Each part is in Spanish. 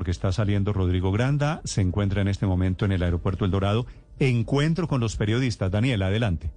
Porque está saliendo Rodrigo Granda, se encuentra en este momento en el aeropuerto El Dorado. Encuentro con los periodistas. Daniel, adelante.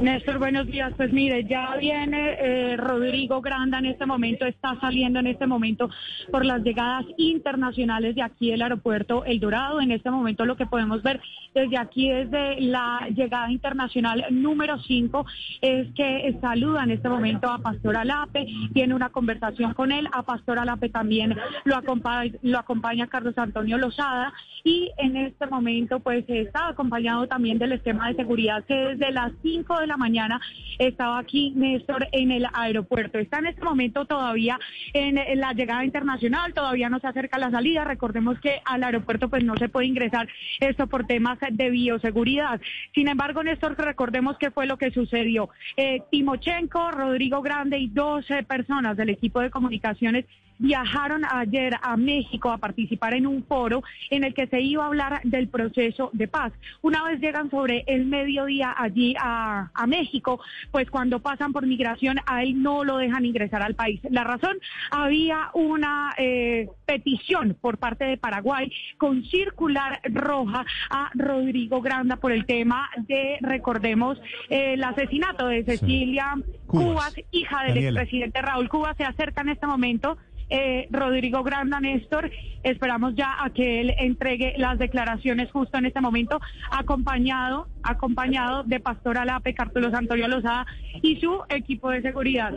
Néstor, buenos días. Pues mire, ya viene eh, Rodrigo Granda en este momento, está saliendo en este momento por las llegadas internacionales de aquí del aeropuerto El Dorado. En este momento lo que podemos ver desde aquí, desde la llegada internacional número 5, es que saluda en este momento a Pastor Alape, tiene una conversación con él, a Pastor Alape también lo acompaña, lo acompaña Carlos Antonio Lozada y en este momento pues está acompañado también del esquema de seguridad que desde las 5 de la mañana estaba aquí Néstor en el aeropuerto. Está en este momento todavía en, la llegada internacional, todavía no se acerca la salida. Recordemos que al aeropuerto pues no se puede ingresar esto por temas de bioseguridad. Sin embargo, Néstor, recordemos qué fue lo que sucedió. Eh, Timochenko, Rodrigo Grande y 12 personas del equipo de comunicaciones viajaron ayer a México a participar en un foro en el que se iba a hablar del proceso de paz. Una vez llegan sobre el mediodía allí a, a México, pues cuando pasan por migración a él no lo dejan ingresar al país. La razón, había una eh, petición por parte de Paraguay con circular roja a Rodrigo Granda por el tema de, recordemos, eh, el asesinato de Cecilia Cubas, hija del Daniela. expresidente Raúl Cubas. Se acerca en este momento eh, Rodrigo Granda Néstor. Esperamos ya a que él entregue las declaraciones justo en este momento, acompañado, acompañado de Pastor Alape, Cartulos Antonio Lozada y su equipo de seguridad.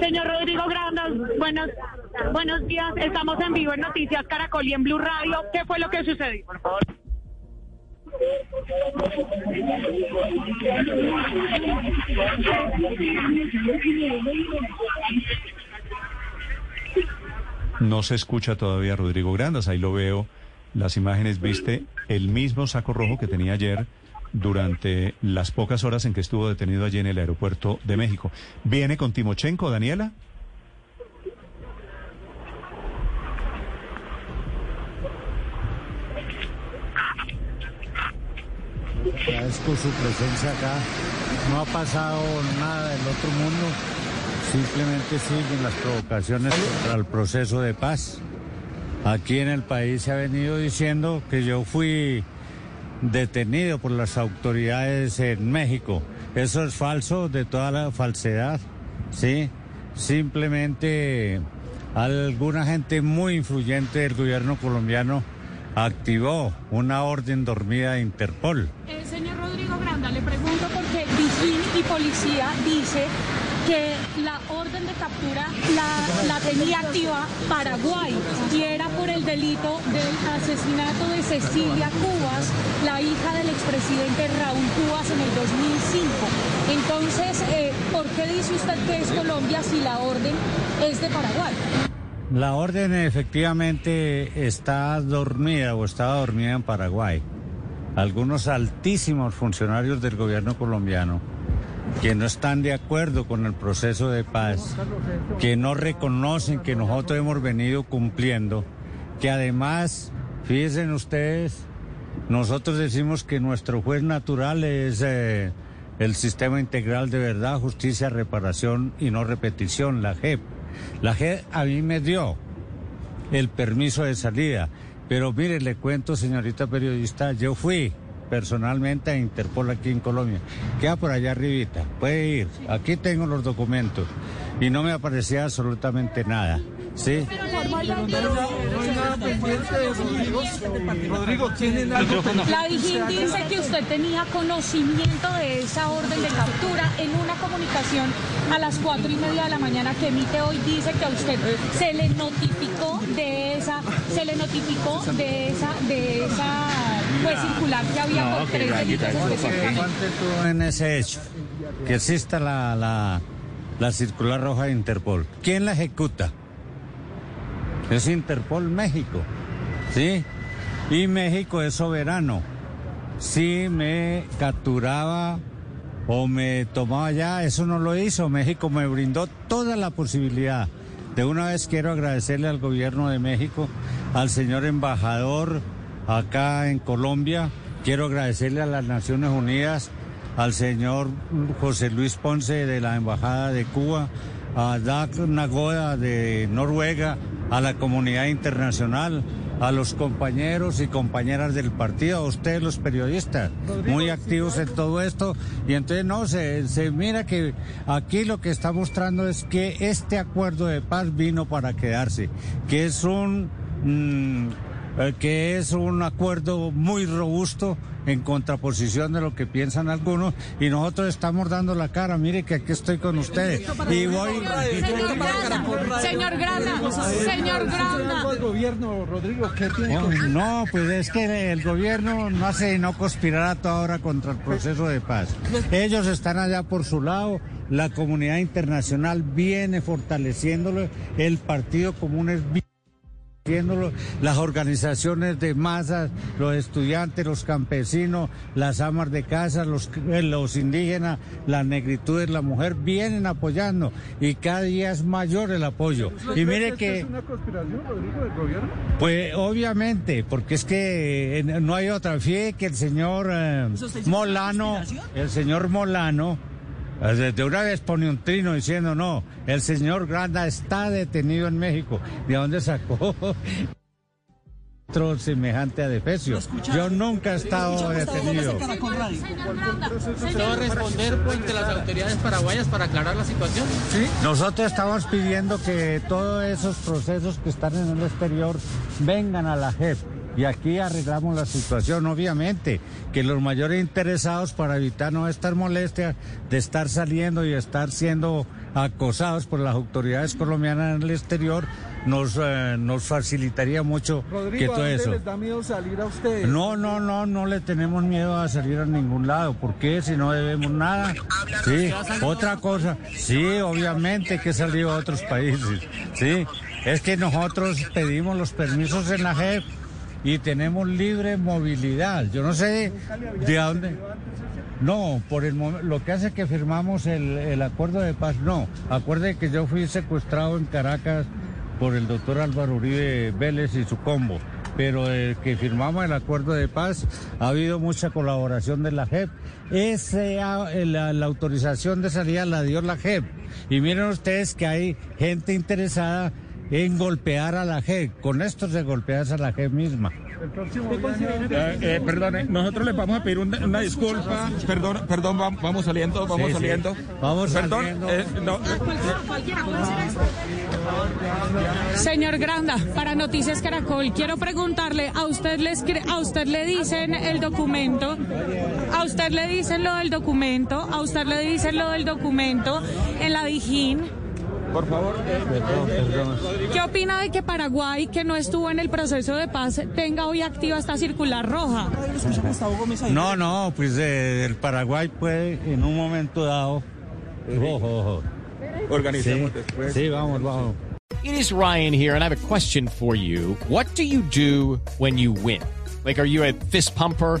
Señor Rodrigo Granda, buenos, buenos días. Estamos en vivo en Noticias Caracol y en Blue Radio. ¿Qué fue lo que sucedió? Por favor. No se escucha todavía Rodrigo Grandas, ahí lo veo. Las imágenes, viste el mismo saco rojo que tenía ayer durante las pocas horas en que estuvo detenido allí en el aeropuerto de México. ¿Viene con Timochenko, Daniela? Agradezco su presencia acá. No ha pasado nada del otro mundo. Simplemente siguen las provocaciones contra el proceso de paz. Aquí en el país se ha venido diciendo que yo fui detenido por las autoridades en México. Eso es falso, de toda la falsedad. ¿sí? Simplemente alguna gente muy influyente del gobierno colombiano activó una orden dormida de Interpol. Eh, señor Rodrigo Granda, le pregunto porque Vigil y policía dice que orden de captura la, la tenía activa Paraguay y era por el delito del asesinato de Cecilia Cubas, la hija del expresidente Raúl Cubas en el 2005. Entonces, eh, ¿por qué dice usted que es Colombia si la orden es de Paraguay? La orden efectivamente está dormida o estaba dormida en Paraguay. Algunos altísimos funcionarios del gobierno colombiano que no están de acuerdo con el proceso de paz, que no reconocen que nosotros hemos venido cumpliendo, que además, fíjense ustedes, nosotros decimos que nuestro juez natural es eh, el Sistema Integral de Verdad, Justicia, Reparación y No Repetición, la JEP. La JEP a mí me dio el permiso de salida, pero mire, le cuento, señorita periodista, yo fui personalmente a Interpol aquí en Colombia. Queda por allá arribita, puede ir. Aquí tengo los documentos y no me aparecía absolutamente nada. ¿Sí? Rodrigo, ¿tiene algo La Dijín dice que usted tenía conocimiento de esa orden de captura en una comunicación a las cuatro y media de la mañana que emite hoy. Dice que a usted se le notificó de esa, se le notificó de esa, de esa pues circular que había No, con tres delitos tú en ese hecho, que exista la, la, la circular roja de Interpol. ¿Quién la ejecuta? es Interpol México, ¿sí? Y México es soberano. Si me capturaba o me tomaba ya, eso no lo hizo. México me brindó toda la posibilidad. De una vez quiero agradecerle al gobierno de México, al señor embajador acá en Colombia, quiero agradecerle a las Naciones Unidas, al señor José Luis Ponce de la Embajada de Cuba, a Dag Nagoda de Noruega, a la comunidad internacional, a los compañeros y compañeras del partido, a ustedes los periodistas, muy activos en todo esto. Y entonces no, se, se mira que aquí lo que está mostrando es que este acuerdo de paz vino para quedarse, que es un... mm, eh, que es un acuerdo muy robusto en contraposición de lo que piensan algunos y nosotros estamos dando la cara, mire que aquí estoy con ustedes y voy Señor Granda, señor Granda, señor Granda. el gobierno, Rodrigo? ¿Qué tiene No, no, pues es que el gobierno no hace no conspirar a toda hora contra el proceso de paz. Ellos están allá por su lado, la comunidad internacional viene fortaleciéndolo, el Partido Común es las organizaciones de masas, los estudiantes, los campesinos, las amas de casa, los, eh, los indígenas, las negritudes, la mujer, vienen apoyando y cada día es mayor el apoyo. Y mire que... ¿Es una conspiración, Rodrigo, del gobierno? Pues obviamente, porque es que eh, no hay otra. Fíjate que el señor eh, Molano, el señor Molano, de una vez pone un trino diciendo no, el señor Granda está detenido en México. ¿De dónde sacó? Otro semejante a Defesio. Yo nunca he estado detenido. ¿Se va a responder frente a las autoridades paraguayas para aclarar la situación? Nosotros estamos pidiendo que todos esos procesos que están en el exterior vengan a la JEP. Y aquí arreglamos la situación, obviamente, que los mayores interesados para evitar no estar molestias de estar saliendo y estar siendo acosados por las autoridades colombianas en el exterior, nos, eh, nos facilitaría mucho que Rodrigo, ¿a todo dónde eso. les da miedo salir a ustedes? No, no, no, no le tenemos miedo a salir a ningún lado. ¿Por qué? Si no debemos nada. Sí, otra cosa. Sí, obviamente que salir a otros países. Sí, es que nosotros pedimos los permisos en la JEP y tenemos libre movilidad. Yo no sé de dónde. No, por el lo que hace que firmamos el, el acuerdo de paz, no. Acuerde que yo fui secuestrado en Caracas por el doctor Álvaro Uribe Vélez y su combo. Pero el que firmamos el acuerdo de paz ha habido mucha colaboración de la JEP. Ese, la, la autorización de salida la dio la JEP. Y miren ustedes que hay gente interesada en golpear a la JEP. Con esto se golpea a la JEP misma. Eh, eh, perdone, nosotros les vamos a pedir una, una disculpa. Perdón, perdón, vam- vamos saliendo, vamos Sí, sí. saliendo. Vamos Perdón, saliendo. eh, no, Señor Granda, para Noticias Caracol, quiero preguntarle, ¿a usted, le escri- ¿a usted le dicen el documento? ¿A usted le dicen lo del documento? ¿A usted le dicen lo del documento en la Dijín? Por favor. ¿Qué opina de que Paraguay, que no estuvo en el proceso de paz, tenga hoy activa esta circular roja? No, no, pues eh, el Paraguay puede en un momento dado. Ojo, ojo. organicemos Sí, después. sí, vamos, vamos. It is Ryan here, and I have a question for you. What do you do when you win? Like, are you a fist pumper?